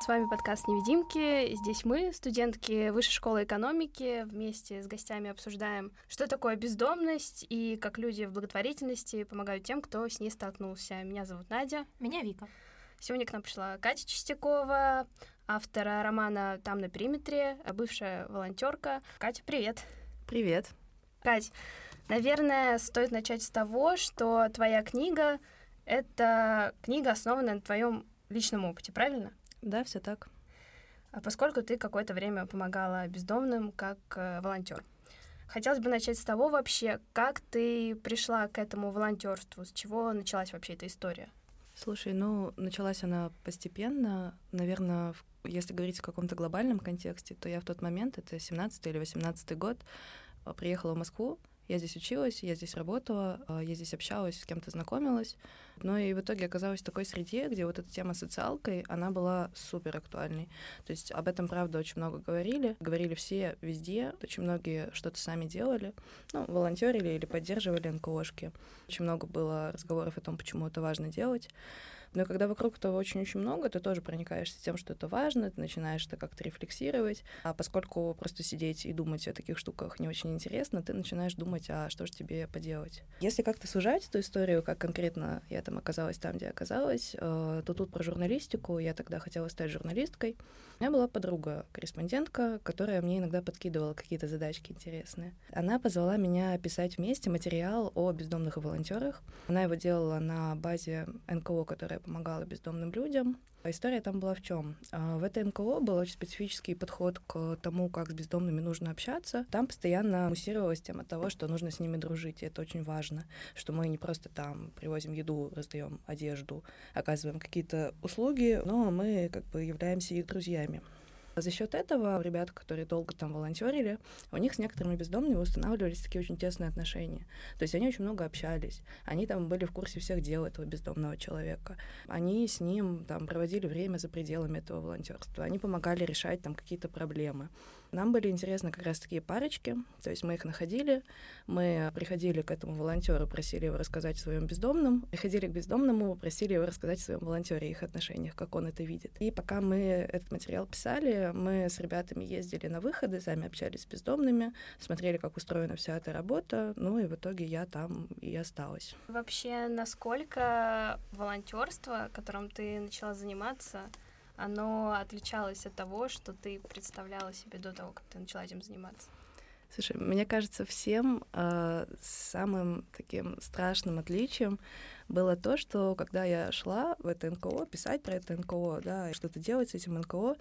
С вами подкаст «Невидимки». Здесь мы, студентки Высшей школы экономики, вместе с гостями обсуждаем, что такое бездомность и как люди в благотворительности помогают тем, кто с ней столкнулся. Меня зовут Надя. Меня Вика. Сегодня к нам пришла Катя Чистякова, автора романа «Там на периметре», бывшая волонтерка. Катя, привет. Привет. Кать, наверное, стоит начать с того, что твоя книга — это книга, основанная на твоем личном опыте, правильно? Да, все так. А поскольку ты какое-то время помогала бездомным как э, волонтер. Хотелось бы начать с того вообще, как ты пришла к этому волонтерству, с чего началась вообще эта история? Слушай, ну, началась она постепенно. Наверное, если говорить в каком-то глобальном контексте, то я в тот момент, это 17 или 18 год, а, приехала в Москву, я здесь училась, я здесь работала, а, я здесь общалась, с кем-то знакомилась. Но и в итоге оказалась в такой среде, где вот эта тема социалкой, она была супер актуальной. То есть об этом, правда, очень много говорили. Говорили все везде. Очень многие что-то сами делали. Ну, волонтерили или поддерживали НКОшки. Очень много было разговоров о том, почему это важно делать. Но когда вокруг этого очень-очень много, ты тоже проникаешься тем, что это важно, ты начинаешь это как-то рефлексировать. А поскольку просто сидеть и думать о таких штуках не очень интересно, ты начинаешь думать, а что же тебе поделать. Если как-то сужать эту историю, как конкретно я там оказалась там, где оказалась, э, то тут про журналистику. Я тогда хотела стать журналисткой. У меня была подруга, корреспондентка, которая мне иногда подкидывала какие-то задачки интересные. Она позвала меня писать вместе материал о бездомных и волонтерах. Она его делала на базе НКО, которая помогала бездомным людям. История там была в чем? А, в этой НКО был очень специфический подход к тому, как с бездомными нужно общаться. Там постоянно муссировалась тема того, что нужно с ними дружить, и это очень важно, что мы не просто там привозим еду, раздаем одежду, оказываем какие-то услуги, но мы как бы являемся их друзьями. За счет этого ребята, которые долго там волонтерили, у них с некоторыми бездомными устанавливались такие очень тесные отношения. То есть они очень много общались, они там были в курсе всех дел этого бездомного человека. Они с ним там проводили время за пределами этого волонтерства, они помогали решать там какие-то проблемы. Нам были интересны как раз такие парочки, то есть мы их находили, мы приходили к этому волонтеру, просили его рассказать о своем бездомном, приходили к бездомному, просили его рассказать о своем волонтере, их отношениях, как он это видит. И пока мы этот материал писали, мы с ребятами ездили на выходы, сами общались с бездомными, смотрели, как устроена вся эта работа, ну и в итоге я там и осталась. Вообще, насколько волонтерство, которым ты начала заниматься, оно отличалось от того, что ты представляла себе до того, как ты начала этим заниматься? Слушай, мне кажется, всем э, самым таким страшным отличием было то, что когда я шла в это НКО, писать про это НКО, да, что-то делать с этим НКО,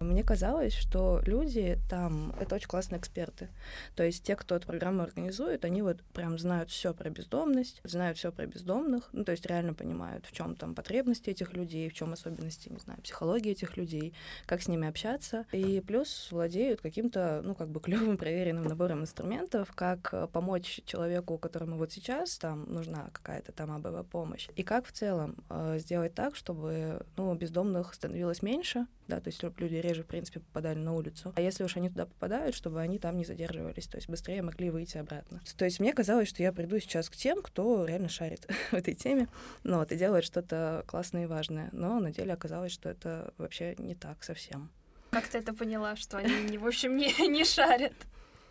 мне казалось, что люди там — это очень классные эксперты. То есть те, кто эту программу организует, они вот прям знают все про бездомность, знают все про бездомных, ну, то есть реально понимают, в чем там потребности этих людей, в чем особенности, не знаю, психологии этих людей, как с ними общаться. И плюс владеют каким-то, ну, как бы клевым проверенным набором инструментов, как помочь человеку, которому вот сейчас там нужна какая-то там АБВ помощь, и как в целом э, сделать так, чтобы, ну, бездомных становилось меньше, да, то есть люди реже, в принципе, попадали на улицу. А если уж они туда попадают, чтобы они там не задерживались, то есть быстрее могли выйти обратно. То есть мне казалось, что я приду сейчас к тем, кто реально шарит в этой теме, ну, вот, и делает что-то классное и важное. Но на деле оказалось, что это вообще не так совсем. Как ты это поняла, что они, в общем, не, не шарят?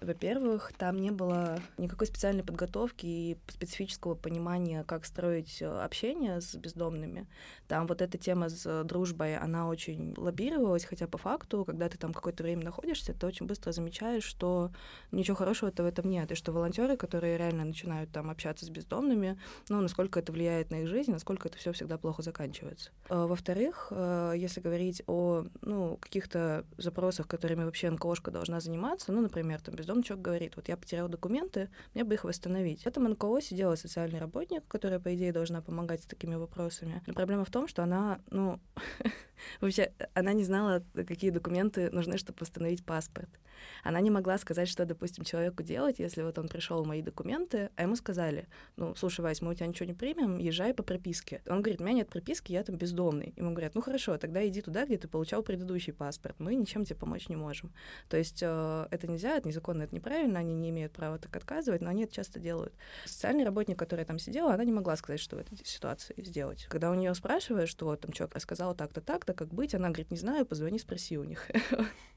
Во-первых, там не было никакой специальной подготовки и специфического понимания, как строить э, общение с бездомными. Там вот эта тема с дружбой, она очень лоббировалась, хотя по факту, когда ты там какое-то время находишься, ты очень быстро замечаешь, что ничего хорошего-то в этом нет, и что волонтеры, которые реально начинают там общаться с бездомными, ну, насколько это влияет на их жизнь, насколько это все всегда плохо заканчивается. А, во-вторых, э, если говорить о, ну, каких-то запросах, которыми вообще НКОшка должна заниматься, ну, например, там, бездомный человек говорит, вот я потерял документы, мне бы их восстановить. В этом НКО сидела социальный работник, которая, по идее, должна помогать с такими вопросами. Но проблема в том, что она, ну, вообще, она не знала, какие документы нужны, чтобы восстановить паспорт. Она не могла сказать, что, допустим, человеку делать, если вот он пришел мои документы, а ему сказали, ну, слушай, Вась, мы у тебя ничего не примем, езжай по прописке. Он говорит, у меня нет прописки, я там бездомный. Ему говорят, ну хорошо, тогда иди туда, где ты получал предыдущий паспорт, мы ничем тебе помочь не можем. То есть э, это нельзя, это незаконно безусловно, это неправильно, они не имеют права так отказывать, но они это часто делают. Социальный работник, которая там сидела, она не могла сказать, что в этой ситуации сделать. Когда у нее спрашивают, что там человек рассказал так-то, так-то, как быть, она говорит, не знаю, позвони, спроси у них.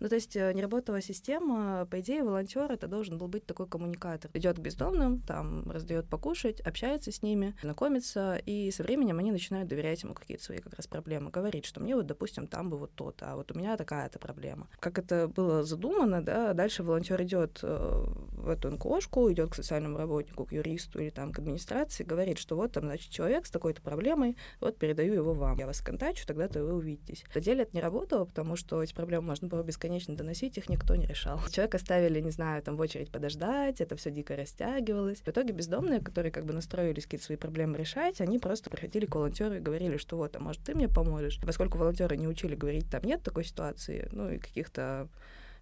Ну, то есть э, не работала система, по идее, волонтер это должен был быть такой коммуникатор. Идет к бездомным, там раздает покушать, общается с ними, знакомится, и со временем они начинают доверять ему какие-то свои как раз проблемы, говорить, что мне вот, допустим, там бы вот то-то, а вот у меня такая-то проблема. Как это было задумано, да, дальше волонтер идет э, в эту НКОшку, идет к социальному работнику, к юристу или там к администрации, говорит, что вот там, значит, человек с такой-то проблемой, вот передаю его вам. Я вас контачу, тогда-то вы увидитесь. На деле это не работало, потому что эти проблемы можно было бесконечно бесконечно доносить, их никто не решал. Человека ставили, не знаю, там в очередь подождать, это все дико растягивалось. В итоге бездомные, которые как бы настроились какие-то свои проблемы решать, они просто приходили к волонтеру и говорили, что вот, а может ты мне поможешь? Поскольку волонтеры не учили говорить, там нет такой ситуации, ну и каких-то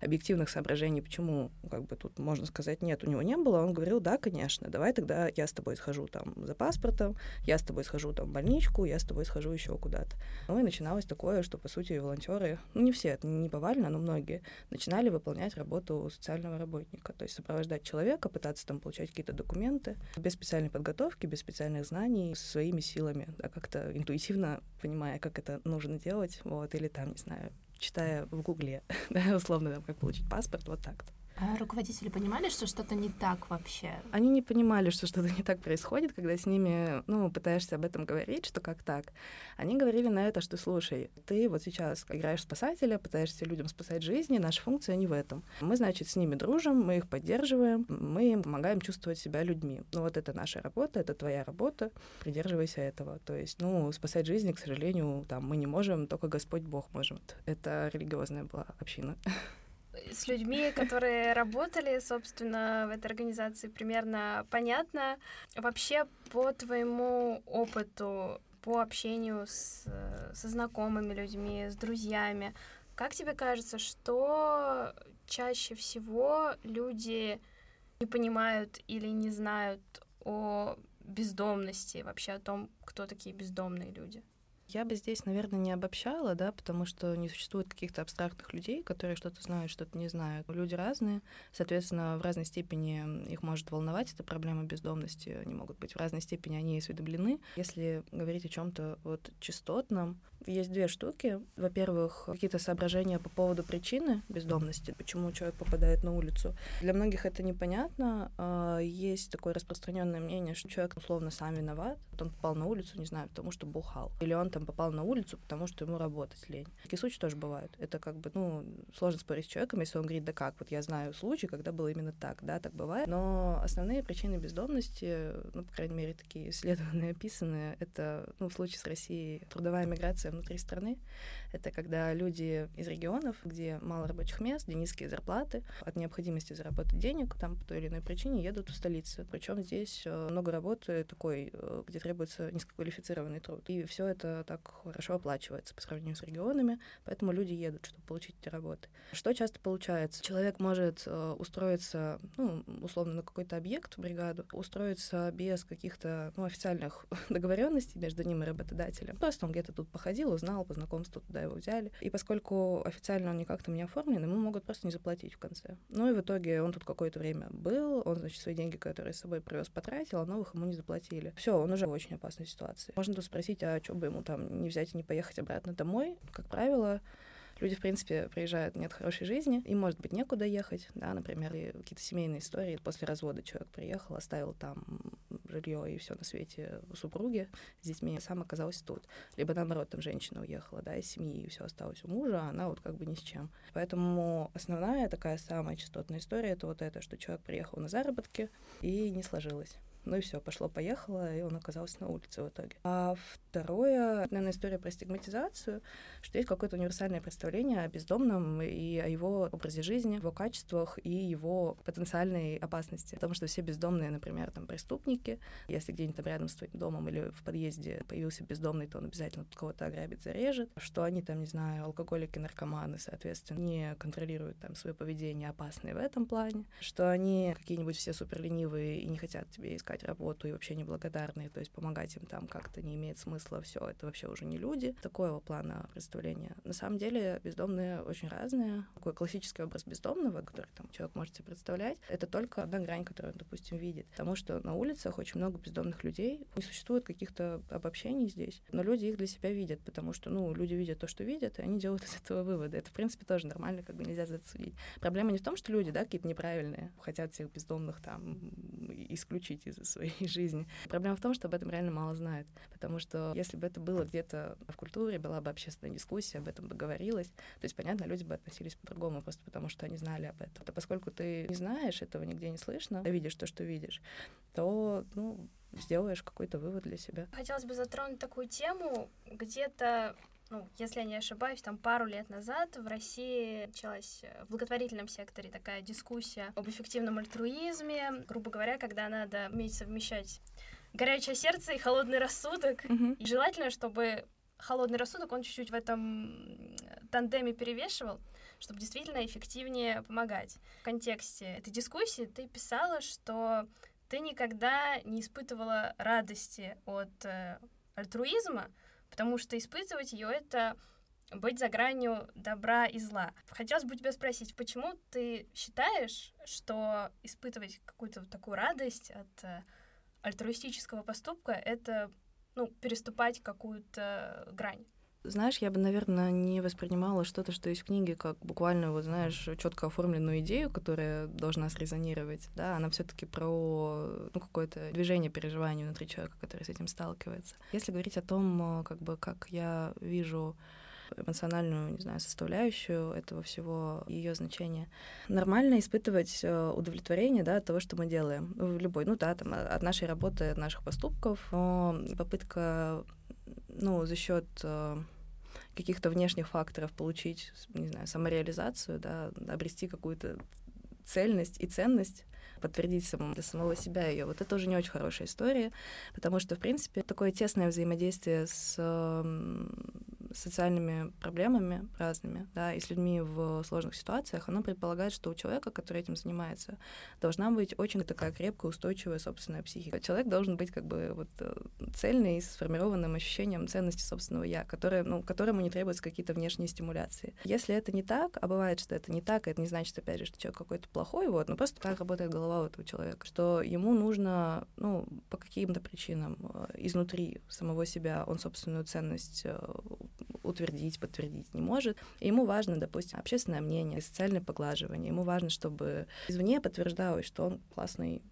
объективных соображений, почему, как бы тут можно сказать, нет, у него не было, он говорил, да, конечно, давай тогда я с тобой схожу там за паспортом, я с тобой схожу там в больничку, я с тобой схожу еще куда-то. Ну и начиналось такое, что, по сути, волонтеры, ну не все, это не повально, но многие, начинали выполнять работу социального работника, то есть сопровождать человека, пытаться там получать какие-то документы без специальной подготовки, без специальных знаний, своими силами, да, как-то интуитивно понимая, как это нужно делать, вот, или там, не знаю, читая в Гугле, да, условно, там, как получить паспорт, вот так-то. А руководители понимали, что что-то не так вообще? Они не понимали, что что-то не так происходит, когда с ними, ну, пытаешься об этом говорить, что как так. Они говорили на это, что, слушай, ты вот сейчас играешь спасателя, пытаешься людям спасать жизни, наша функция не в этом. Мы, значит, с ними дружим, мы их поддерживаем, мы им помогаем чувствовать себя людьми. Ну, вот это наша работа, это твоя работа, придерживайся этого. То есть, ну, спасать жизни, к сожалению, там мы не можем, только Господь Бог может. Это религиозная была община с людьми, которые работали, собственно, в этой организации, примерно понятно. Вообще, по твоему опыту, по общению с, со знакомыми людьми, с друзьями, как тебе кажется, что чаще всего люди не понимают или не знают о бездомности, вообще о том, кто такие бездомные люди? Я бы здесь, наверное, не обобщала, да, потому что не существует каких-то абстрактных людей, которые что-то знают, что-то не знают. Люди разные, соответственно, в разной степени их может волновать эта проблема бездомности, они могут быть в разной степени, они осведомлены. Если говорить о чем-то вот частотном, есть две штуки. Во-первых, какие-то соображения по поводу причины бездомности, почему человек попадает на улицу. Для многих это непонятно. А, есть такое распространенное мнение, что человек условно сам виноват. Он попал на улицу, не знаю, потому что бухал. Или он там попал на улицу, потому что ему работать лень. Такие случаи тоже бывают. Это как бы, ну, сложно спорить с человеком, если он говорит, да как, вот я знаю случай, когда было именно так, да, так бывает. Но основные причины бездомности, ну, по крайней мере, такие исследованные, описанные, это, ну, в случае с Россией трудовая миграция внутри страны. Это когда люди из регионов, где мало рабочих мест, где низкие зарплаты, от необходимости заработать денег, там по той или иной причине едут в столицу. Причем здесь э, много работы такой, э, где требуется низкоквалифицированный труд. И все это так хорошо оплачивается по сравнению с регионами, поэтому люди едут, чтобы получить эти работы. Что часто получается? Человек может э, устроиться, ну, условно, на какой-то объект бригаду, устроиться без каких-то ну, официальных договоренностей между ним и работодателем. Просто он где-то тут походил, узнал, по знакомству туда его взяли. И поскольку официально он никак там не оформлен, ему могут просто не заплатить в конце. Ну и в итоге он тут какое-то время был, он, значит, свои деньги, которые с собой привез, потратил, а новых ему не заплатили. Все, он уже в очень опасной ситуации. Можно тут спросить, а что бы ему там не взять и не поехать обратно домой? Как правило, Люди, в принципе, приезжают, нет хорошей жизни, им, может быть, некуда ехать, да, например, какие-то семейные истории. После развода человек приехал, оставил там жилье и все на свете супруги с детьми, сам оказался тут. Либо, наоборот, там женщина уехала, да, из семьи, и все осталось у мужа, а она вот как бы ни с чем. Поэтому основная такая самая частотная история — это вот это, что человек приехал на заработки, и не сложилось. Ну и все, пошло-поехало, и он оказался на улице в итоге. А второе, наверное, история про стигматизацию, что есть какое-то универсальное представление о бездомном и о его образе жизни, его качествах и его потенциальной опасности. Потому что все бездомные, например, там преступники, если где-нибудь там рядом с твоим домом или в подъезде появился бездомный, то он обязательно кого-то ограбит, зарежет. Что они там, не знаю, алкоголики, наркоманы, соответственно, не контролируют там свое поведение опасные в этом плане. Что они какие-нибудь все супер ленивые и не хотят тебе искать искать работу и вообще неблагодарные, то есть помогать им там как-то не имеет смысла, все, это вообще уже не люди. Такого плана представления. На самом деле бездомные очень разные. Такой классический образ бездомного, который там человек может себе представлять, это только одна грань, которую он, допустим, видит. Потому что на улицах очень много бездомных людей, не существует каких-то обобщений здесь, но люди их для себя видят, потому что, ну, люди видят то, что видят, и они делают из этого выводы. Это, в принципе, тоже нормально, как бы нельзя за это судить. Проблема не в том, что люди, да, какие-то неправильные, хотят всех бездомных там исключить из своей жизни. Проблема в том, что об этом реально мало знают. Потому что если бы это было где-то в культуре, была бы общественная дискуссия, об этом бы говорилось, то есть, понятно, люди бы относились по-другому, просто потому что они знали об этом. А поскольку ты не знаешь, этого нигде не слышно, видишь то, что видишь, то, ну, сделаешь какой-то вывод для себя. Хотелось бы затронуть такую тему. Где-то ну, если я не ошибаюсь, там пару лет назад в России началась э, в благотворительном секторе такая дискуссия об эффективном альтруизме, грубо говоря, когда надо уметь совмещать горячее сердце и холодный рассудок. Мгм. И желательно, чтобы холодный рассудок, он чуть-чуть в этом тандеме перевешивал, чтобы действительно эффективнее помогать. В контексте этой дискуссии ты писала, что ты никогда не испытывала радости от э, альтруизма, потому что испытывать ее это быть за гранью добра и зла. Хотелось бы тебя спросить, почему ты считаешь, что испытывать какую-то вот такую радость от э, альтруистического поступка это ну, переступать какую-то грань? Знаешь, я бы, наверное, не воспринимала что-то, что есть в книге, как буквально, вот знаешь, четко оформленную идею, которая должна срезонировать. Да, она все-таки про ну, какое-то движение, переживание внутри человека, который с этим сталкивается. Если говорить о том, э, как бы, как я вижу эмоциональную, не знаю, составляющую этого всего, ее значение. Нормально испытывать э, удовлетворение, да, от того, что мы делаем. В любой, ну да, там, от нашей работы, от наших поступков, но попытка, ну, за счет каких-то внешних факторов получить, не знаю, самореализацию, да, обрести какую-то цельность и ценность, подтвердить самому, для самого себя ее. Вот это уже не очень хорошая история, потому что, в принципе, такое тесное взаимодействие с социальными проблемами разными, да, и с людьми в сложных ситуациях, оно предполагает, что у человека, который этим занимается, должна быть очень такая крепкая, устойчивая собственная психика. Человек должен быть как бы вот э, цельный и с сформированным ощущением ценности собственного я, которое, ну, которому не требуются какие-то внешние стимуляции. Если это не так, а бывает, что это не так, это не значит, опять же, что человек какой-то плохой, вот, но просто так работает голова у этого человека, что ему нужно, ну, по каким-то причинам э, изнутри самого себя он собственную ценность э, утвердить, подтвердить не может. И ему важно, допустим, общественное мнение, социальное поглаживание. Ему важно, чтобы извне подтверждалось, что он классный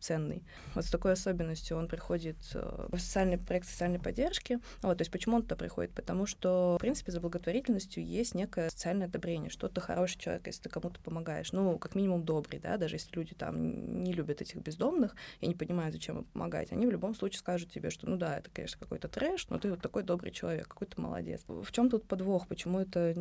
ценный. Вот с такой особенностью он приходит э, в социальный проект социальной поддержки. Вот, то есть почему он туда приходит? Потому что, в принципе, за благотворительностью есть некое социальное одобрение, что ты хороший человек, если ты кому-то помогаешь. Ну, как минимум добрый, да, даже если люди там не любят этих бездомных и не понимают, зачем им помогать, они в любом случае скажут тебе, что, ну да, это, конечно, какой-то трэш, но ты вот такой добрый человек, какой то молодец. В чем тут подвох? Почему это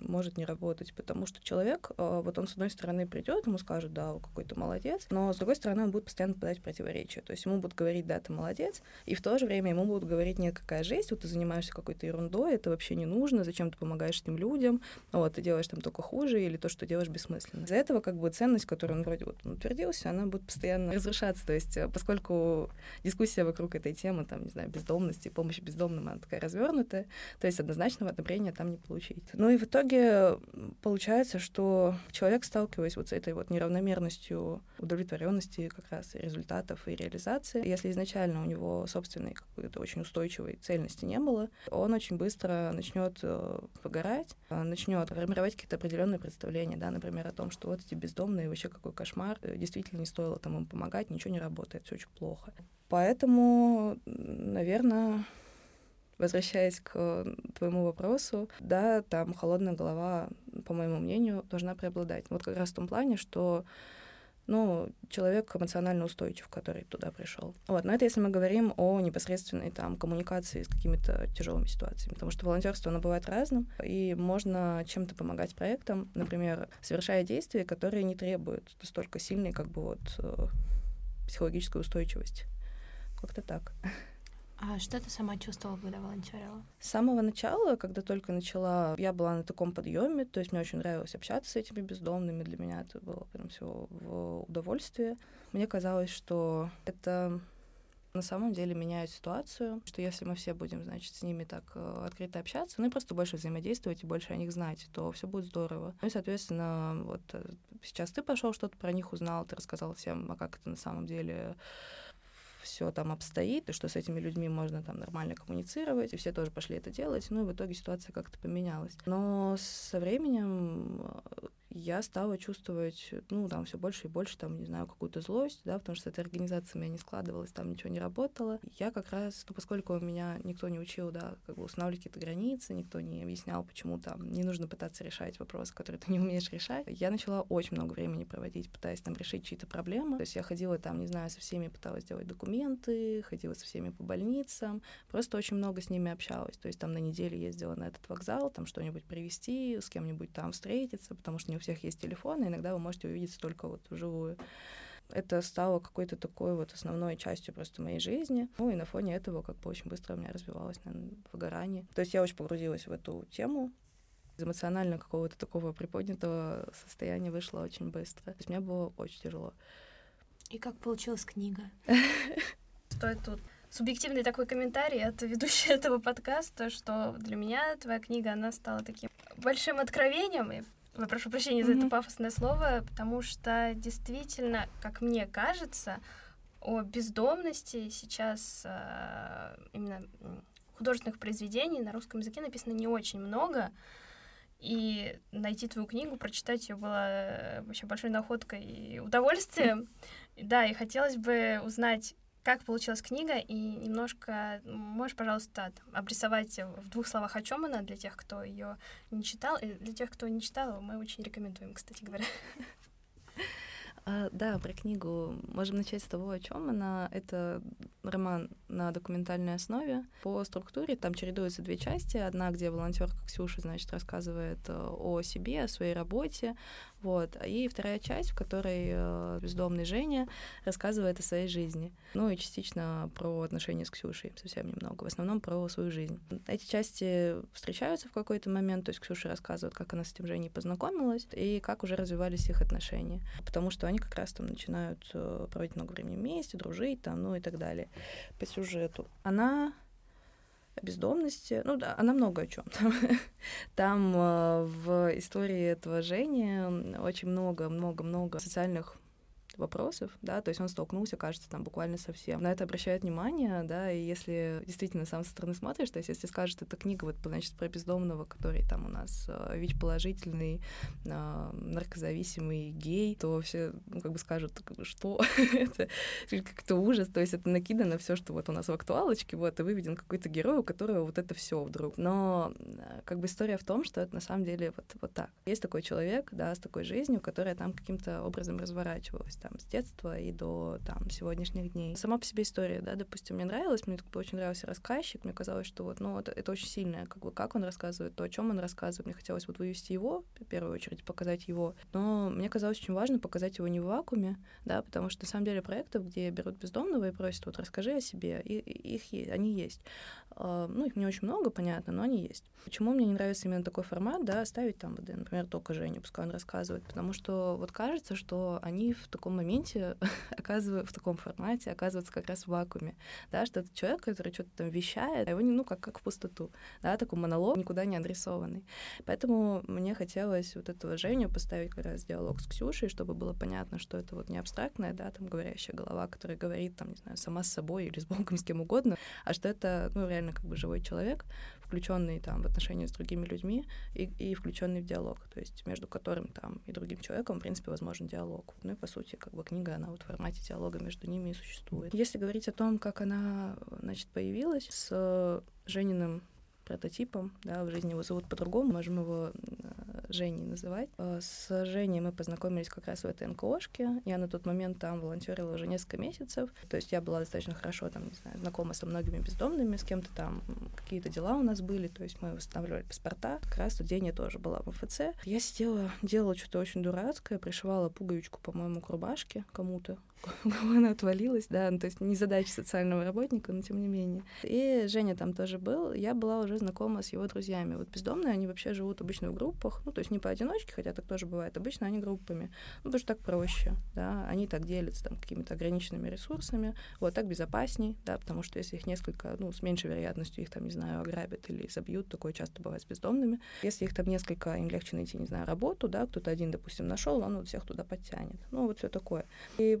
может не работать? Потому что человек, э, вот он с одной стороны придет, ему скажут, да, какой-то молодец, но с другой стороны он будет постоянно попадать в противоречие. То есть ему будут говорить, да, ты молодец, и в то же время ему будут говорить, нет, какая жесть, вот ты занимаешься какой-то ерундой, это вообще не нужно, зачем ты помогаешь этим людям, вот, ты делаешь там только хуже, или то, что делаешь бессмысленно. Из-за этого как бы ценность, которую он вроде вот утвердился, она будет постоянно разрушаться. То есть э, поскольку дискуссия вокруг этой темы, там, не знаю, бездомности, помощи бездомным, она такая развернутая, то есть однозначного одобрения там не получить. Ну и в итоге получается, что человек, сталкиваясь вот с этой вот неравномерностью удовлетворенности как раз и результатов и реализации. Если изначально у него собственной какой-то очень устойчивой цельности не было, он очень быстро начнет э, выгорать, э, начнет формировать какие-то определенные представления, да, например, о том, что вот эти бездомные, вообще какой кошмар, э, действительно не стоило там им помогать, ничего не работает, все очень плохо. Поэтому, наверное, возвращаясь к твоему вопросу, да, там холодная голова, по моему мнению, должна преобладать. Вот как раз в том плане, что ну, человек эмоционально устойчив, который туда пришел. Вот, но это если мы говорим о непосредственной там коммуникации с какими-то тяжелыми ситуациями, потому что волонтерство, оно бывает разным, и можно чем-то помогать проектам, например, совершая действия, которые не требуют столько сильной как бы вот э, психологической устойчивости. Как-то так. А что ты сама чувствовала, когда волонтерила? С самого начала, когда только начала, я была на таком подъеме, то есть мне очень нравилось общаться с этими бездомными, для меня это было прям все в удовольствие. Мне казалось, что это на самом деле меняет ситуацию, что если мы все будем, значит, с ними так э, открыто общаться, ну и просто больше взаимодействовать и больше о них знать, то все будет здорово. Ну и, соответственно, вот э, сейчас ты пошел что-то про них узнал, ты рассказал всем, а как это на самом деле все там обстоит, и что с этими людьми можно там нормально коммуницировать, и все тоже пошли это делать, ну и в итоге ситуация как-то поменялась. Но со временем я стала чувствовать, ну, там, все больше и больше, там, не знаю, какую-то злость, да, потому что эта организация у меня не складывалась, там ничего не работало. Я как раз, ну, поскольку меня никто не учил, да, как бы устанавливать какие-то границы, никто не объяснял, почему там не нужно пытаться решать вопрос, который ты не умеешь решать, я начала очень много времени проводить, пытаясь там решить чьи-то проблемы. То есть я ходила там, не знаю, со всеми пыталась делать документы, ходила со всеми по больницам, просто очень много с ними общалась. То есть там на неделю ездила на этот вокзал, там что-нибудь привезти, с кем-нибудь там встретиться, потому что не у всех есть телефон, и иногда вы можете увидеться только вот вживую. Это стало какой-то такой вот основной частью просто моей жизни. Ну и на фоне этого как бы очень быстро у меня развивалось, наверное, выгорание. То есть я очень погрузилась в эту тему, из эмоционально какого-то такого приподнятого состояния вышло очень быстро. То есть мне было очень тяжело. И как получилась книга? Стоит тут субъективный такой комментарий от ведущей этого подкаста, что для меня твоя книга, она стала таким большим откровением, и Ой, прошу прощения за это пафосное слово, потому что действительно, как мне кажется, о бездомности сейчас э, именно художественных произведений на русском языке написано не очень много. И найти твою книгу, прочитать ее было э, вообще большой находкой и удовольствием. Да, и хотелось бы узнать, как получилась книга, и немножко можешь, пожалуйста, обрисовать в двух словах, о чем она для тех, кто ее не читал, и для тех, кто не читал, мы очень рекомендуем, кстати говоря. А, да, про книгу можем начать с того, о чем она. Это роман на документальной основе. По структуре там чередуются две части. Одна, где волонтерка Ксюша, значит, рассказывает э, о себе, о своей работе, вот. И вторая часть, в которой э, бездомный Женя рассказывает о своей жизни. Ну и частично про отношения с Ксюшей, совсем немного. В основном про свою жизнь. Эти части встречаются в какой-то момент, то есть Ксюша рассказывает, как она с этим Женей познакомилась и как уже развивались их отношения. Потому что они как раз там начинают э, проводить много времени вместе, дружить там, ну и так далее. Сюжету. Она бездомности. Ну да, она много о чем. Там, там э, в истории этого Жени очень много-много-много социальных вопросов, да, то есть он столкнулся, кажется, там буквально совсем. На это обращают внимание, да, и если действительно сам со стороны смотришь, то есть если скажет, это книга вот, значит, про бездомного, который там у нас э, ВИЧ-положительный, э, наркозависимый гей, то все, ну, как бы скажут, что это как-то ужас, то есть это накидано все, что вот у нас в актуалочке, вот, и выведен какой-то герой, у которого вот это все вдруг. Но э, как бы история в том, что это на самом деле вот, вот так. Есть такой человек, да, с такой жизнью, которая там каким-то образом разворачивалась там, с детства и до там, сегодняшних дней. Сама по себе история, да, допустим, мне нравилась, мне очень нравился рассказчик, мне казалось, что вот, ну, это, это очень сильное, как бы, как он рассказывает, то, о чем он рассказывает. Мне хотелось вот вывести его, в первую очередь, показать его. Но мне казалось очень важно показать его не в вакууме, да, потому что на самом деле проектов, где берут бездомного и просят, вот расскажи о себе, и, их есть, они есть. А, ну, их не очень много, понятно, но они есть. Почему мне не нравится именно такой формат, да, ставить там, например, только Женю, пускай он рассказывает, потому что вот кажется, что они в таком моменте оказываются, в таком формате оказываются как раз в вакууме, да, что это человек, который что-то там вещает, а его, ну, как, как в пустоту, да, такой монолог, никуда не адресованный. Поэтому мне хотелось вот этого Женю поставить как раз диалог с Ксюшей, чтобы было понятно, что это вот не абстрактная, да, там, говорящая голова, которая говорит, там, не знаю, сама с собой или с Богом, с кем угодно, а что это, ну, реально как бы живой человек, включенный там в отношения с другими людьми и, и включенный в диалог, то есть между которым там и другим человеком, в принципе, возможен диалог. Ну и по сути, как бы книга, она вот в формате диалога между ними и существует. Если говорить о том, как она, значит, появилась с Жениным прототипом, да, в жизни его зовут по-другому, можем его э, Женей называть. Э, с Женей мы познакомились как раз в этой НКОшке. Я на тот момент там волонтерила уже несколько месяцев. То есть я была достаточно хорошо там, не знаю, знакома со многими бездомными, с кем-то там какие-то дела у нас были, то есть мы восстанавливали паспорта. Как раз в тот день я тоже была в МФЦ. Я сидела, делала что-то очень дурацкое, пришивала пуговичку, по-моему, к рубашке кому-то, кого она отвалилась, да, ну, то есть не задача социального работника, но тем не менее. И Женя там тоже был, я была уже знакома с его друзьями. Вот бездомные, они вообще живут обычно в группах, ну, то есть не поодиночке, хотя так тоже бывает, обычно они группами, ну, потому что так проще, да, они так делятся там какими-то ограниченными ресурсами, вот так безопасней, да, потому что если их несколько, ну, с меньшей вероятностью их там, не знаю, ограбят или забьют, такое часто бывает с бездомными. Если их там несколько, им легче найти, не знаю, работу, да, кто-то один, допустим, нашел, он вот всех туда подтянет. Ну, вот все такое. И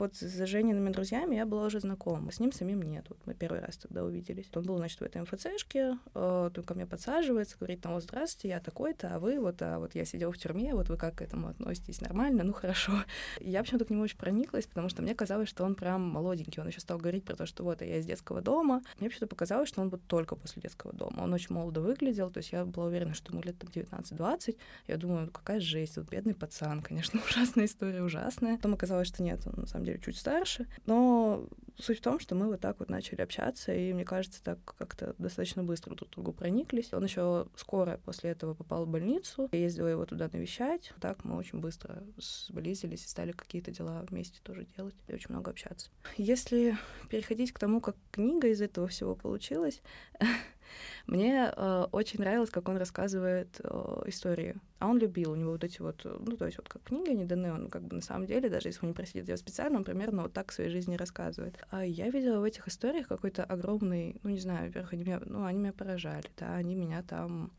вот с Жениными друзьями я была уже знакома, с ним самим нет. Вот мы первый раз тогда увиделись. Он был, значит, в этой МФЦшке, э, он ко мне подсаживается, говорит, вот, здравствуйте, я такой-то, а вы, вот, а вот я сидел в тюрьме, вот вы как к этому относитесь? Нормально? Ну, хорошо. Я почему-то к нему очень прониклась, потому что мне казалось, что он прям молоденький. Он еще стал говорить про то, что вот, а я из детского дома. Мне почему-то показалось, что он вот только после детского дома. Он очень молодо выглядел, то есть я была уверена, что ему лет там 19-20. Я думаю, ну, какая жесть, вот бедный пацан, конечно, ужасная история, ужасная. Потом оказалось, что нет, он на самом деле чуть старше. Но суть в том, что мы вот так вот начали общаться, и мне кажется, так как-то достаточно быстро друг другу прониклись. Он еще скоро после этого попал в больницу. Я ездила его туда навещать. Так мы очень быстро сблизились и стали какие-то дела вместе тоже делать и очень много общаться. Если переходить к тому, как книга из этого всего получилась, Мне э, очень нравилось, как он рассказывает э, истории. А он любил, у него вот эти вот, ну, то есть вот как книги они даны, он как бы на самом деле, даже если вы не просите делать специально, он примерно вот так в своей жизни рассказывает. А я видела в этих историях какой-то огромный, ну, не знаю, во-первых, они меня, ну, они меня поражали, да, они меня там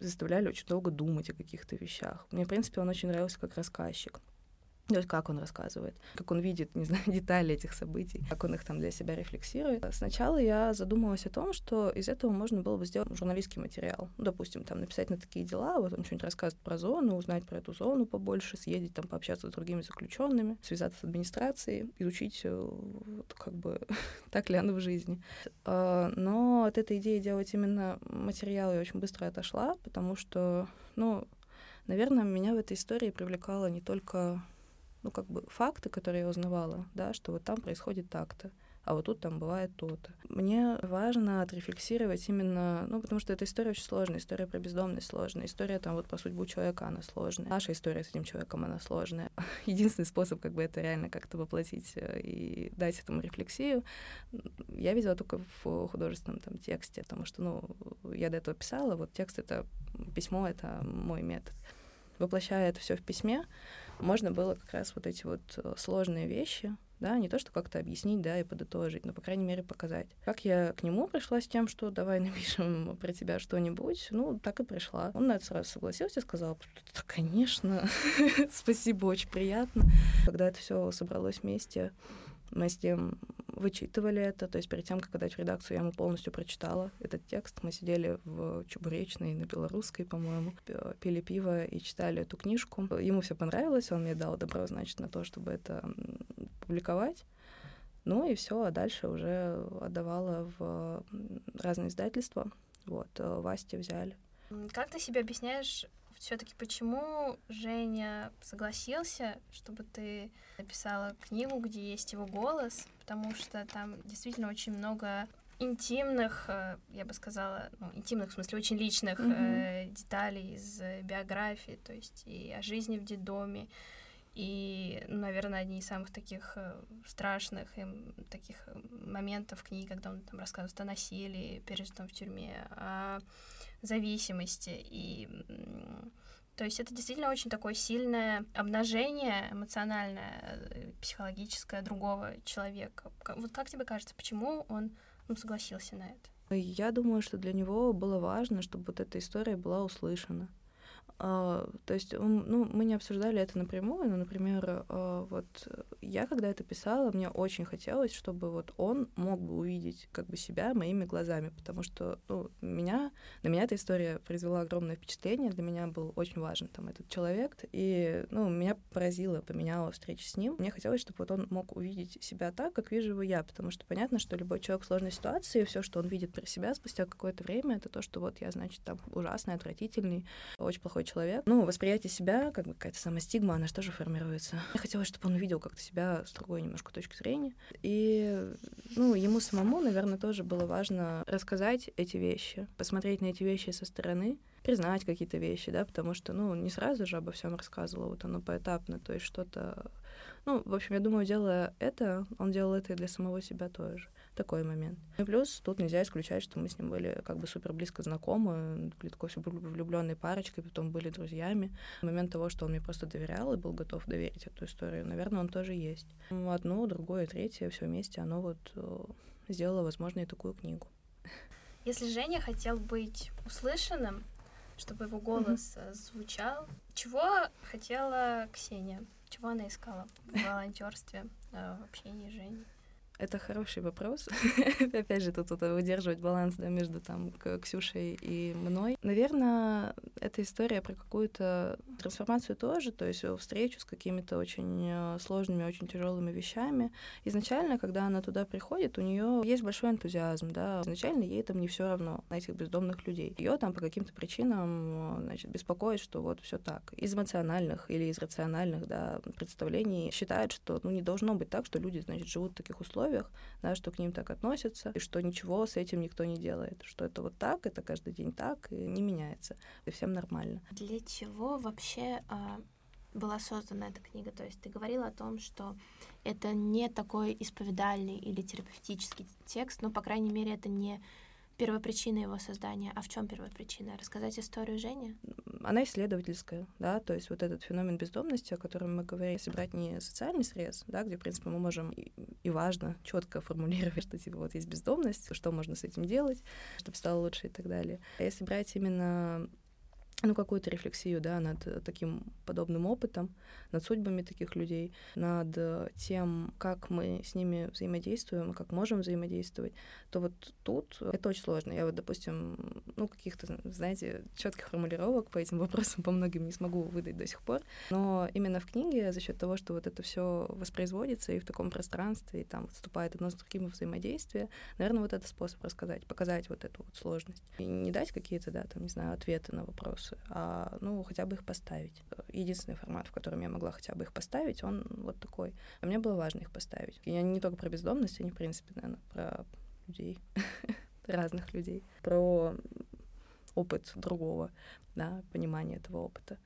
заставляли очень долго думать о каких-то вещах. Мне, в принципе, он очень нравился как рассказчик. То есть как он рассказывает, как он видит, не знаю, детали этих событий, как он их там для себя рефлексирует. Сначала я задумалась о том, что из этого можно было бы сделать журналистский материал. Ну, допустим, там написать на такие дела, вот он что-нибудь рассказывает про зону, узнать про эту зону побольше, съездить там пообщаться с другими заключенными, связаться с администрацией, изучить, э, вот, как бы, так ли оно в жизни. А, но от этой идеи делать именно материал я очень быстро отошла, потому что, ну, наверное, меня в этой истории привлекало не только ну, как бы факты, которые я узнавала, да, что вот там происходит так-то, а вот тут там бывает то-то. Мне важно отрефлексировать именно, ну, потому что эта история очень сложная, история про бездомность сложная, история там вот про судьбу человека, она сложная. Наша история с этим человеком, она сложная. Единственный способ как бы это реально как-то воплотить э, и дать этому рефлексию, я видела только в художественном там тексте, потому что, ну, я до этого писала, вот текст — это письмо, это мой метод. Воплощая это все в письме, можно было как раз вот эти вот э, сложные вещи, да, не то, что как-то объяснить, да, и подытожить, но, по крайней мере, показать. Как я к нему пришла с тем, что давай напишем про тебя что-нибудь, ну, так и пришла. Он на это сразу согласился и сказал, да, конечно, спасибо, очень приятно. Когда это все собралось вместе, мы с ним вычитывали это, то есть перед тем, как отдать в редакцию, я ему полностью прочитала этот текст. Мы сидели в Чебуречной на белорусской, по-моему, пили пиво и читали эту книжку. Ему все понравилось, он мне дал добро, значит, на то, чтобы это публиковать. Ну и все, а дальше уже отдавала в разные издательства. Вот, э, Васти взяли. Как ты себе объясняешь все-таки почему Женя согласился, чтобы ты написала книгу, где есть его голос, потому что там действительно очень много интимных, э, я бы сказала, ну, интимных, в смысле, очень личных mm-hmm. э, деталей из биографии, то есть и о жизни в детдоме, и, наверное, одни из самых таких э, страшных и таких моментов книги, когда он там рассказывает о насилии, пережитом в тюрьме, о зависимости. И то есть это действительно очень такое сильное обнажение эмоциональное, э, психологическое другого человека. Вот как тебе кажется, почему он ну, согласился на это? Я думаю, что для него было важно, чтобы вот эта история была услышана. А, то есть, ну, мы не обсуждали это напрямую, но, например, а, вот я, когда это писала, мне очень хотелось, чтобы вот он мог бы увидеть как бы себя моими глазами, потому что, ну, меня, на меня эта история произвела огромное впечатление, для меня был очень важен там этот человек, и, ну, меня поразило, поменяла встреча с ним. Мне хотелось, чтобы вот он мог увидеть себя так, как вижу его я, потому что понятно, что любой человек в сложной ситуации, все, что он видит про себя спустя какое-то время, это то, что вот я, значит, там ужасный, отвратительный, очень плохой человек. Ну, восприятие себя, как бы какая-то сама стигма, она же тоже формируется. Я хотела, чтобы он увидел как-то себя с другой немножко точки зрения. И, ну, ему самому, наверное, тоже было важно рассказать эти вещи, посмотреть на эти вещи со стороны, признать какие-то вещи, да, потому что, ну, не сразу же обо всем рассказывала, вот оно поэтапно, то есть что-то... Ну, в общем, я думаю, делая это, он делал это и для самого себя тоже такой момент. И плюс тут нельзя исключать, что мы с ним были как бы супер близко знакомы, были такой влюбленной парочкой, потом были друзьями. Момент того, что он мне просто доверял и был готов доверить эту историю, наверное, он тоже есть. Одно, другое, третье, все вместе, оно вот э, сделало, возможно, и такую книгу. Если Женя хотел быть услышанным, чтобы его голос mm-hmm. звучал, чего хотела Ксения? Чего она искала в волонтерстве, э, в общении с Женей? Это хороший вопрос. Опять же, тут, тут выдерживать баланс да, между там Ксюшей и мной. Наверное, эта история про какую-то трансформацию тоже, то есть встречу с какими-то очень э, сложными, очень тяжелыми вещами. Изначально, когда она туда приходит, у нее есть большой энтузиазм, да. Изначально ей там не все равно на этих бездомных людей. Ее там по каким-то причинам, э, значит, беспокоит, что вот все так. Из эмоциональных или из рациональных, да, представлений считают, что ну не должно быть так, что люди, значит, живут в таких условиях условиях, да, что к ним так относятся, и что ничего с этим никто не делает, что это вот так, это каждый день так, и не меняется, и всем нормально. Для чего вообще а, была создана эта книга? То есть ты говорила о том, что это не такой исповедальный или терапевтический текст, но, по крайней мере, это не первопричина его создания. А в чем первопричина? Рассказать историю Жени? Она исследовательская, да, то есть вот этот феномен бездомности, о котором мы говорим, если брать не социальный срез, да, где, в принципе, мы можем и, и важно четко формулировать, что типа вот есть бездомность, что можно с этим делать, чтобы стало лучше и так далее. А если брать именно ну, какую-то рефлексию, да, над таким подобным опытом, над судьбами таких людей, над тем, как мы с ними взаимодействуем, как можем взаимодействовать, то вот тут это очень сложно. Я вот, допустим, ну, каких-то, знаете, четких формулировок по этим вопросам по многим не смогу выдать до сих пор. Но именно в книге за счет того, что вот это все воспроизводится и в таком пространстве, и там вступает одно с другим взаимодействие, наверное, вот это способ рассказать, показать вот эту вот сложность. И не дать какие-то, да, там, не знаю, ответы на вопросы, а, ну, хотя бы их поставить. Единственный формат, в котором я могла хотя бы их поставить, он вот такой. А мне было важно их поставить. Я не только про бездомность, они, в принципе, наверное, про людей, разных людей, про опыт другого, да, понимание этого опыта.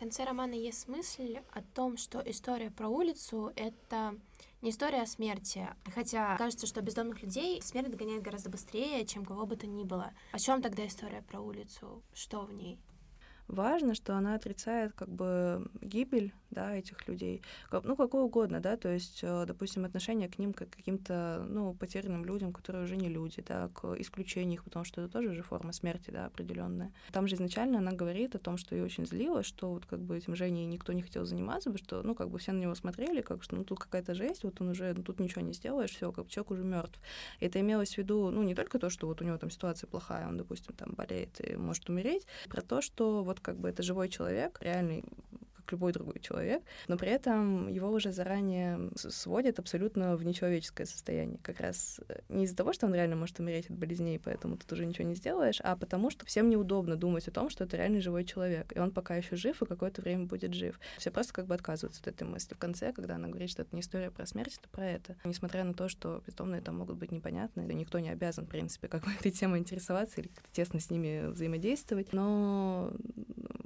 Конце романа есть мысль о том, что история про улицу — это не история о смерти. Хотя кажется, что бездомных людей смерть догоняет гораздо быстрее, чем кого бы то ни было. О чем тогда история про улицу? Что в ней? важно, что она отрицает как бы гибель да, этих людей, ну, какое угодно, да, то есть, э, допустим, отношение к ним как к каким-то, ну, потерянным людям, которые уже не люди, да, к исключению их, потому что это тоже же форма смерти, да, определенная. Там же изначально она говорит о том, что ее очень злило, что вот как бы этим Женей никто не хотел заниматься, что, ну, как бы все на него смотрели, как что, ну, тут какая-то жесть, вот он уже, ну, тут ничего не сделаешь, все, как человек уже мертв. Это имелось в виду, ну, не только то, что вот у него там ситуация плохая, он, допустим, там болеет и может умереть, про то, что вот как бы это живой человек, реальный любой другой человек, но при этом его уже заранее сводят абсолютно в нечеловеческое состояние. Как раз э, не из-за того, что он реально может умереть от болезней, поэтому тут уже ничего не сделаешь, а потому что всем неудобно думать о том, что это реальный живой человек, и он пока еще жив и какое-то время будет жив. Все просто как бы отказываются от этой мысли. В конце, когда она говорит, что это не история про смерть, это про это. Несмотря на то, что бездомные там могут быть непонятны, никто не обязан, в принципе, как бы этой темой интересоваться или тесно с ними взаимодействовать, но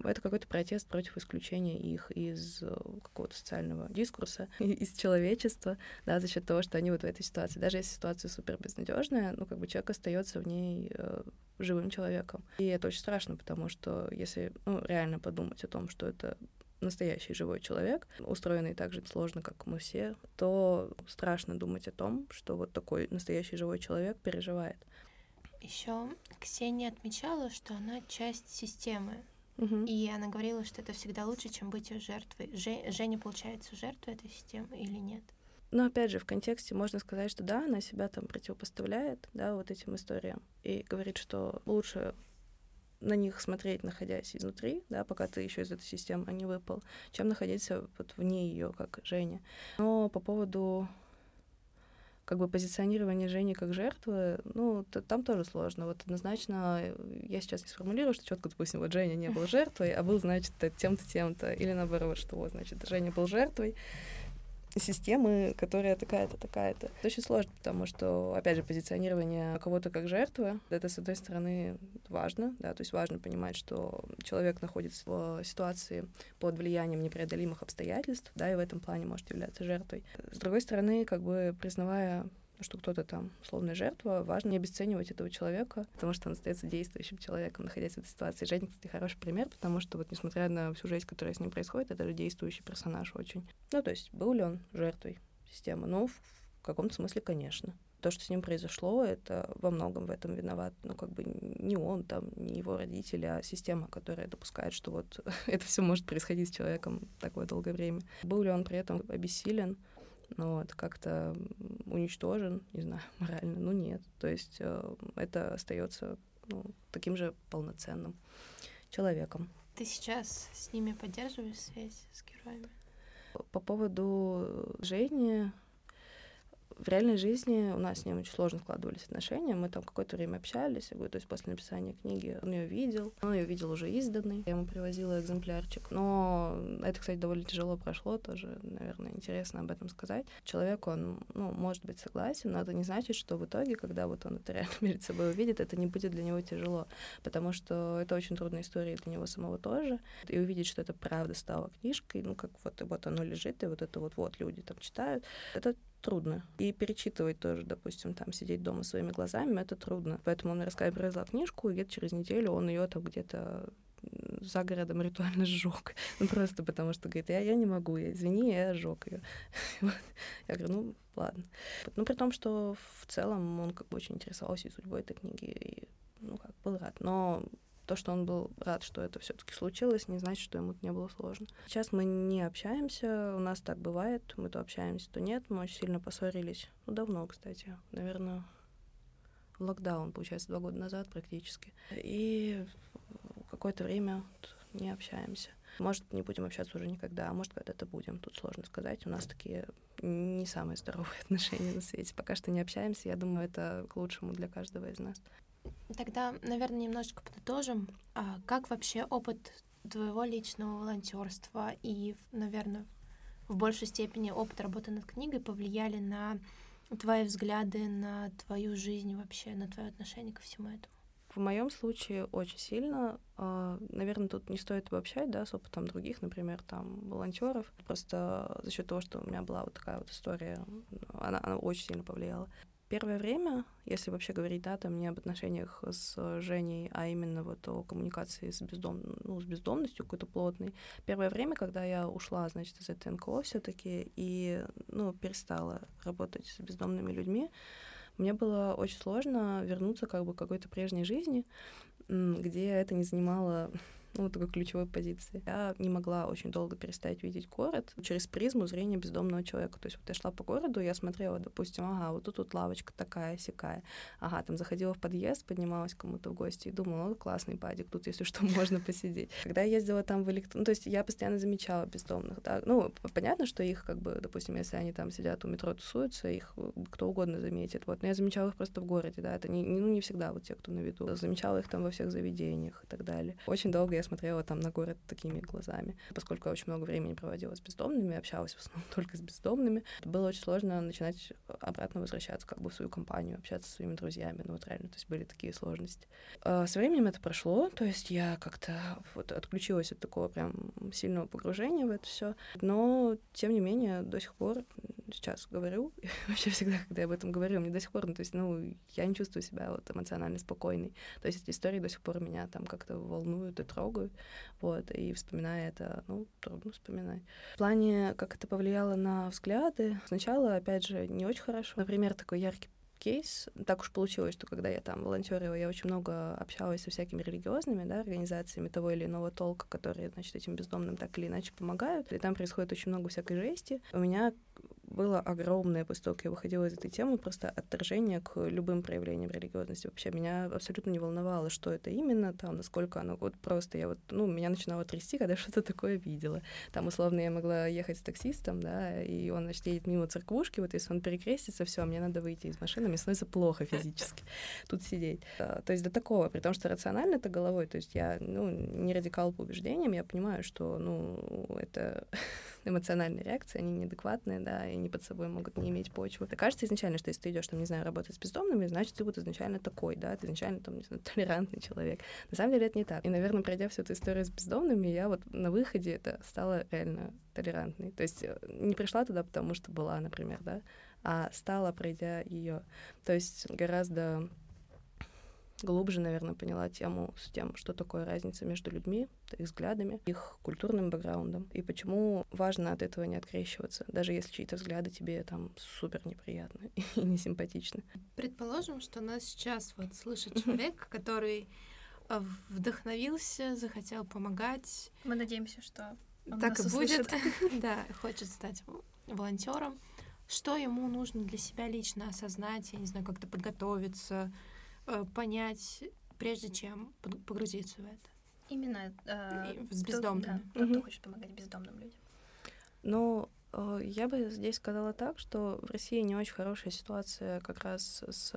это какой-то протест против исключения их из э, какого-то социального дискурса, из человечества, да, за счет того, что они вот в этой ситуации. Даже если ситуация супер безнадежная, ну, как бы человек остается в ней э, живым человеком. И это очень страшно, потому что если ну, реально подумать о том, что это настоящий живой человек, устроенный так же сложно, как мы все, то страшно думать о том, что вот такой настоящий живой человек переживает. Еще Ксения отмечала, что она часть системы, И она говорила, что это всегда лучше, чем быть её жертвой. Же- Женя, получается, жертва этой системы или нет? Но опять же, в контексте можно сказать, что да, она себя там противопоставляет, да, вот этим историям, и говорит, что лучше на них смотреть, находясь изнутри, да, пока ты еще из этой системы не выпал, чем находиться вот вне ее, как Женя. Но по поводу как бы позиционирования Жени как жертвы, ну, т- там тоже сложно. Вот однозначно э, я сейчас не сформулирую, что четко, допустим, вот Женя не был жертвой, а был, значит, тем-то, тем-то. Или наоборот, что вот, значит, Женя был жертвой, системы, которая такая-то, такая-то. Это очень сложно, потому что, опять же, позиционирование кого-то как жертвы, это, с одной стороны, важно, да, то есть важно понимать, что человек находится в ситуации под влиянием непреодолимых обстоятельств, да, и в этом плане может являться жертвой. С другой стороны, как бы признавая что кто-то там условная жертва, важно не обесценивать этого человека, потому что он остается действующим человеком, находясь в этой ситуации. Женя, кстати, хороший пример, потому что вот несмотря на всю жизнь, которая с ним происходит, это же действующий персонаж очень. Ну, то есть был ли он жертвой системы? Ну, в каком-то смысле, конечно. То, что с ним произошло, это во многом в этом виноват, ну, как бы не он там, не его родители, а система, которая допускает, что вот это все может происходить с человеком такое долгое время. Был ли он при этом обессилен? Ну, вот, как-то уничтожен, не знаю, морально, ну нет. То есть э, это остается ну, таким же полноценным человеком. Ты сейчас с ними поддерживаешь связь с героями? По поводу Жени, в реальной жизни у нас с ним очень сложно складывались отношения. Мы там какое-то время общались. Я говорю, то есть после написания книги он ее видел. Он ее видел уже изданный. Я ему привозила экземплярчик. Но это, кстати, довольно тяжело прошло. Тоже, наверное, интересно об этом сказать. Человек, он, ну, может быть согласен, но это не значит, что в итоге, когда вот он это реально перед собой увидит, это не будет для него тяжело. Потому что это очень трудная история для него самого тоже. И увидеть, что это правда стало книжкой, ну, как вот, вот оно лежит, и вот это вот-вот люди там читают, это трудно. И перечитывать тоже, допустим, там сидеть дома своими глазами, это трудно. Поэтому он рассказывал, книжку, и где-то через неделю он ее там где-то за городом ритуально сжег. Ну, просто потому что, говорит, я, я не могу, я, извини, я сжег ее. Я говорю, ну, ладно. Ну, при том, что в целом он как бы очень интересовался и судьбой этой книги, и, ну, как был рад. Но то, что он был рад, что это все-таки случилось, не значит, что ему не было сложно. Сейчас мы не общаемся, у нас так бывает, мы то общаемся, то нет, мы очень сильно поссорились. Ну, давно, кстати, наверное, в локдаун, получается, два года назад практически. И какое-то время не общаемся. Может, не будем общаться уже никогда, а может, когда-то будем. Тут сложно сказать. У нас такие не самые здоровые отношения на свете. Пока что не общаемся. Я думаю, это к лучшему для каждого из нас. Тогда, наверное, немножечко подытожим. А как вообще опыт твоего личного волонтерства и, наверное, в большей степени опыт работы над книгой повлияли на твои взгляды, на твою жизнь вообще, на твое отношение ко всему этому? В моем случае очень сильно. Наверное, тут не стоит обобщать, да, с опытом других, например, там, волонтеров. Просто за счет того, что у меня была вот такая вот история, она, она очень сильно повлияла. Первое время, если вообще говорить, да, там не об отношениях с Женей, а именно вот о коммуникации с, бездом... ну, с бездомностью какой-то плотной, первое время, когда я ушла, значит, из этой НКО все таки и, ну, перестала работать с бездомными людьми, мне было очень сложно вернуться как бы к какой-то прежней жизни, где это не занимало ну, такой ключевой позиции. Я не могла очень долго перестать видеть город через призму зрения бездомного человека. То есть вот я шла по городу, я смотрела, допустим, ага, вот тут вот лавочка такая, сякая. Ага, там заходила в подъезд, поднималась кому-то в гости и думала, ну, классный падик, тут, если что, можно посидеть. Когда я ездила там в электро... Ну, то есть я постоянно замечала бездомных, да. Ну, понятно, что их, как бы, допустим, если они там сидят у метро, тусуются, их кто угодно заметит, вот. Но я замечала их просто в городе, да, это не, ну, не всегда вот те, кто на виду. Замечала их там во всех заведениях и так далее. Очень долго я смотрела там на город такими глазами. Поскольку я очень много времени проводила с бездомными, общалась в основном только с бездомными, было очень сложно начинать обратно возвращаться как бы в свою компанию, общаться со своими друзьями. Ну вот реально, то есть были такие сложности. А со временем это прошло, то есть я как-то вот отключилась от такого прям сильного погружения в это все. Но, тем не менее, до сих пор сейчас говорю, вообще всегда, когда я об этом говорю, мне до сих пор, ну, то есть, ну, я не чувствую себя вот эмоционально спокойной. То есть эти истории до сих пор меня там как-то волнуют и трогают. Вот, и вспоминая это, ну, трудно вспоминать. В плане, как это повлияло на взгляды, сначала, опять же, не очень хорошо. Например, такой яркий кейс. Так уж получилось, что когда я там волонтерила, я очень много общалась со всякими религиозными да, организациями того или иного толка, которые, значит, этим бездомным так или иначе помогают. И там происходит очень много всякой жести. У меня было огромное, после того, как я выходила из этой темы, просто отторжение к любым проявлениям религиозности. Вообще меня абсолютно не волновало, что это именно, там, насколько оно вот просто, я вот, ну, меня начинало трясти, когда что-то такое видела. Там, условно, я могла ехать с таксистом, да, и он, значит, едет мимо церквушки, вот если он перекрестится, все, мне надо выйти из машины, мне становится плохо физически тут сидеть. А, то есть до такого, при том, что рационально это головой, то есть я, ну, не радикал по убеждениям, я понимаю, что, ну, это эмоциональные реакции, они неадекватные, да, и они под собой могут не иметь почвы. Это кажется изначально, что если ты идешь, там, не знаю, работать с бездомными, значит, ты вот изначально такой, да, ты изначально, там, не знаю, толерантный человек. На самом деле это не так. И, наверное, пройдя всю эту историю с бездомными, я вот на выходе это стала реально толерантной. То есть э, не пришла туда, потому что была, например, да, а стала, пройдя ее. То есть гораздо глубже, наверное, поняла тему с тем, что такое разница между людьми, их взглядами, их культурным бэкграундом, и почему важно от этого не открещиваться, даже если чьи-то взгляды тебе там супер неприятны и не симпатичны. Предположим, что нас сейчас вот слышит человек, который э, вдохновился, захотел помогать. Мы надеемся, что он так и будет. да, хочет стать волонтером. Что ему нужно для себя лично осознать, я не знаю, как-то подготовиться, понять, прежде чем погрузиться в это. Именно э, с бездомными. Да, угу. кто хочет помогать бездомным людям. Ну, Э, я бы здесь сказала так, что в России не очень хорошая ситуация как раз с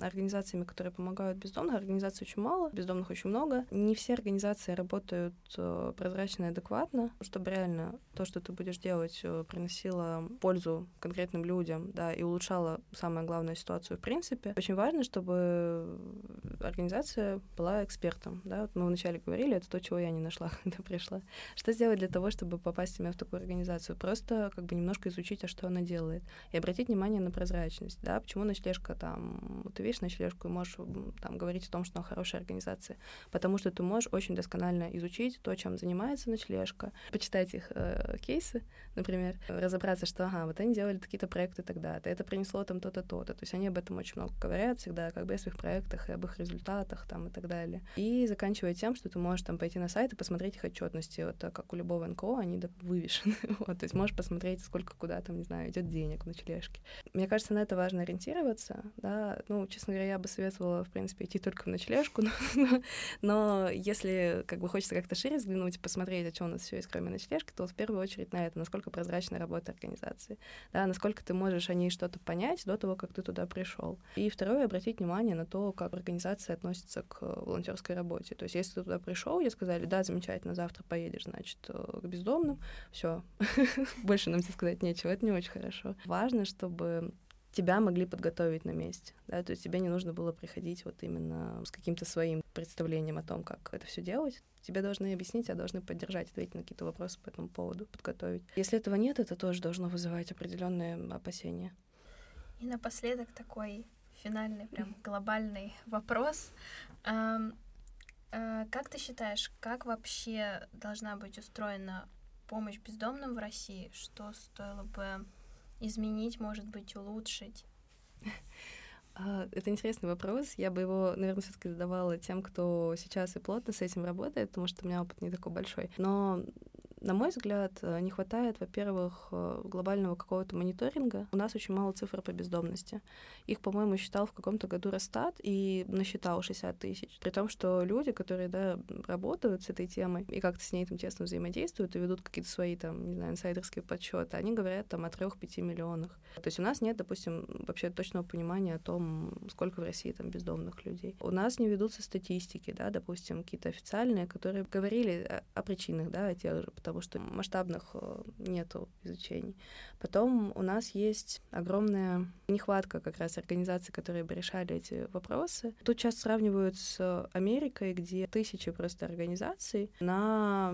организациями, которые помогают бездомным. Организаций очень мало, бездомных очень много. Не все организации работают э, прозрачно и адекватно, чтобы реально то, что ты будешь делать, э, приносило пользу конкретным людям, да, и улучшало самое главное ситуацию в принципе. Очень важно, чтобы организация была экспертом, да. Вот мы вначале говорили, это то, чего я не нашла, когда пришла. Что сделать для того, чтобы попасть именно в такую организацию? Просто как бы немножко изучить, а что она делает. И обратить внимание на прозрачность, да, почему ночлежка там, ты видишь ночлежку и можешь там говорить о том, что она хорошая организация, потому что ты можешь очень досконально изучить то, чем занимается ночлежка, почитать их э, кейсы, например, разобраться, что, ага, вот они делали какие-то проекты тогда-то, это принесло там то-то, то-то, то есть они об этом очень много говорят всегда, как бы о своих проектах и об их результатах там и так далее. И заканчивая тем, что ты можешь там пойти на сайт и посмотреть их отчетности, вот как у любого НКО, они вывешены, вот, то есть можешь посмотреть смотреть, сколько куда там, не знаю, идет денег в ночлежке. Мне кажется, на это важно ориентироваться, да. Ну, честно говоря, я бы советовала, в принципе, идти только в ночлежку, но, но, но если как бы хочется как-то шире взглянуть и посмотреть, о чем у нас все есть, кроме ночлежки, то в первую очередь на это, насколько прозрачна работа организации, да, насколько ты можешь о ней что-то понять до того, как ты туда пришел. И второе, обратить внимание на то, как организация относится к волонтерской работе. То есть, если ты туда пришел, и сказали, да, замечательно, завтра поедешь, значит, к бездомным, все, больше нам тебе сказать нечего, это не очень хорошо. Важно, чтобы тебя могли подготовить на месте, да, то есть тебе не нужно было приходить вот именно с каким-то своим представлением о том, как это все делать. Тебе должны объяснить, а должны поддержать, ответить на какие-то вопросы по этому поводу, подготовить. Если этого нет, это тоже должно вызывать определенные опасения. И напоследок такой финальный, прям глобальный вопрос. Эм, э, как ты считаешь, как вообще должна быть устроена помощь бездомным в России? Что стоило бы изменить, может быть, улучшить? А, это интересный вопрос. Я бы его, наверное, все-таки задавала тем, кто сейчас и плотно с этим работает, потому что у меня опыт не такой большой. Но на мой взгляд, э, не хватает, во-первых, э, глобального какого-то мониторинга. У нас очень мало цифр по бездомности. Их, по-моему, считал в каком-то году Росстат и насчитал 60 тысяч. При том, что люди, которые да, работают с этой темой и как-то с ней там тесно взаимодействуют и ведут какие-то свои там, не знаю, инсайдерские подсчеты, они говорят там о 3-5 миллионах. То есть у нас нет, допустим, вообще точного понимания о том, сколько в России там бездомных людей. У нас не ведутся статистики, да, допустим, какие-то официальные, которые говорили о, о причинах, да, о тех же, потому потому что масштабных э, нету изучений. Потом у нас есть огромная нехватка как раз организаций, которые бы решали эти вопросы. Тут часто сравнивают с Америкой, где тысячи просто организаций на...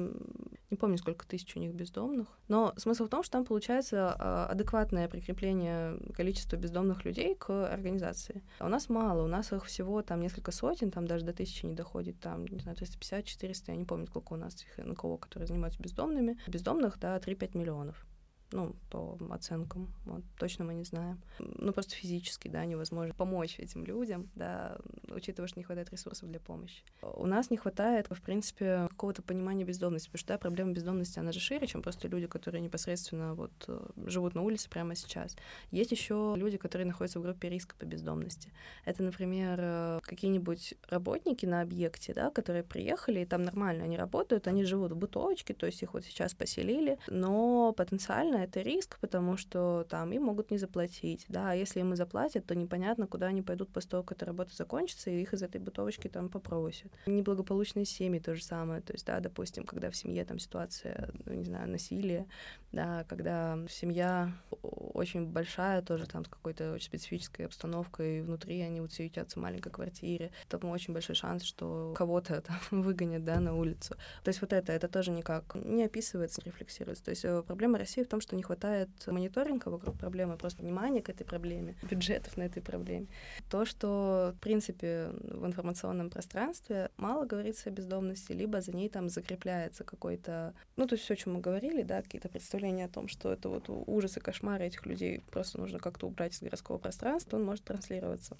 Не помню, сколько тысяч у них бездомных. Но смысл в том, что там получается а, адекватное прикрепление количества бездомных людей к организации. А у нас мало, у нас их всего там несколько сотен, там даже до тысячи не доходит, там, не знаю, 350-400, я не помню, сколько у нас их НКО, которые занимаются бездомными. Бездомных, да, 3-5 миллионов ну, по оценкам, вот, точно мы не знаем. Ну, просто физически, да, невозможно помочь этим людям, да, учитывая, что не хватает ресурсов для помощи. У нас не хватает, в принципе, какого-то понимания бездомности, потому что, да, проблема бездомности, она же шире, чем просто люди, которые непосредственно вот э, живут на улице прямо сейчас. Есть еще люди, которые находятся в группе риска по бездомности. Это, например, э, какие-нибудь работники на объекте, да, которые приехали, и там нормально они работают, они живут в бытовочке, то есть их вот сейчас поселили, но потенциально это риск, потому что там им могут не заплатить, да, а если им и заплатят, то непонятно, куда они пойдут после того, как эта работа закончится, и их из этой бытовочки там попросят. Неблагополучные семьи то же самое, то есть, да, допустим, когда в семье там ситуация, ну, не знаю, насилие, да, когда семья очень большая, тоже там с какой-то очень специфической обстановкой, внутри они вот все ютятся в маленькой квартире, там очень большой шанс, что кого-то там выгонят, да, на улицу. То есть вот это, это тоже никак не описывается, не рефлексируется. То есть э, проблема России в том, что не хватает мониторинга вокруг проблемы, просто внимания к этой проблеме, бюджетов на этой проблеме. То, что, в принципе, в информационном пространстве мало говорится о бездомности, либо за ней там закрепляется какой-то, ну, то есть все, о чем мы говорили, да, какие-то представления о том, что это вот ужасы, кошмары этих людей просто нужно как-то убрать из городского пространства, он может транслироваться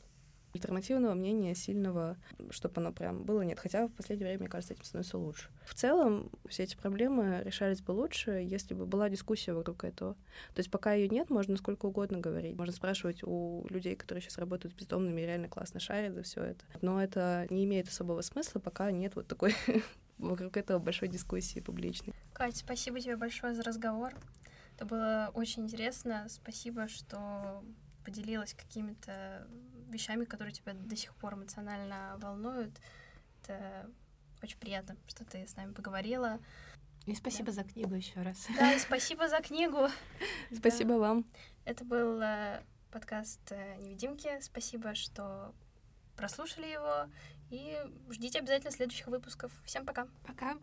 альтернативного мнения сильного, чтобы оно прям было, нет. Хотя в последнее время, мне кажется, этим становится лучше. В целом, все эти проблемы решались бы лучше, если бы была дискуссия вокруг этого. То есть пока ее нет, можно сколько угодно говорить. Можно спрашивать у людей, которые сейчас работают с бездомными реально классно шарят за все это. Но это не имеет особого смысла, пока нет вот такой вокруг этого большой дискуссии публичной. Катя, спасибо тебе большое за разговор. Это было очень интересно. Спасибо, что поделилась какими-то вещами, которые тебя до сих пор эмоционально волнуют. Это очень приятно, что ты с нами поговорила. И спасибо да. за книгу еще раз. Да, и спасибо за книгу. Спасибо вам. Это был э, подкаст э, «Невидимки». Спасибо, что прослушали его. И ждите обязательно следующих выпусков. Всем пока. Пока.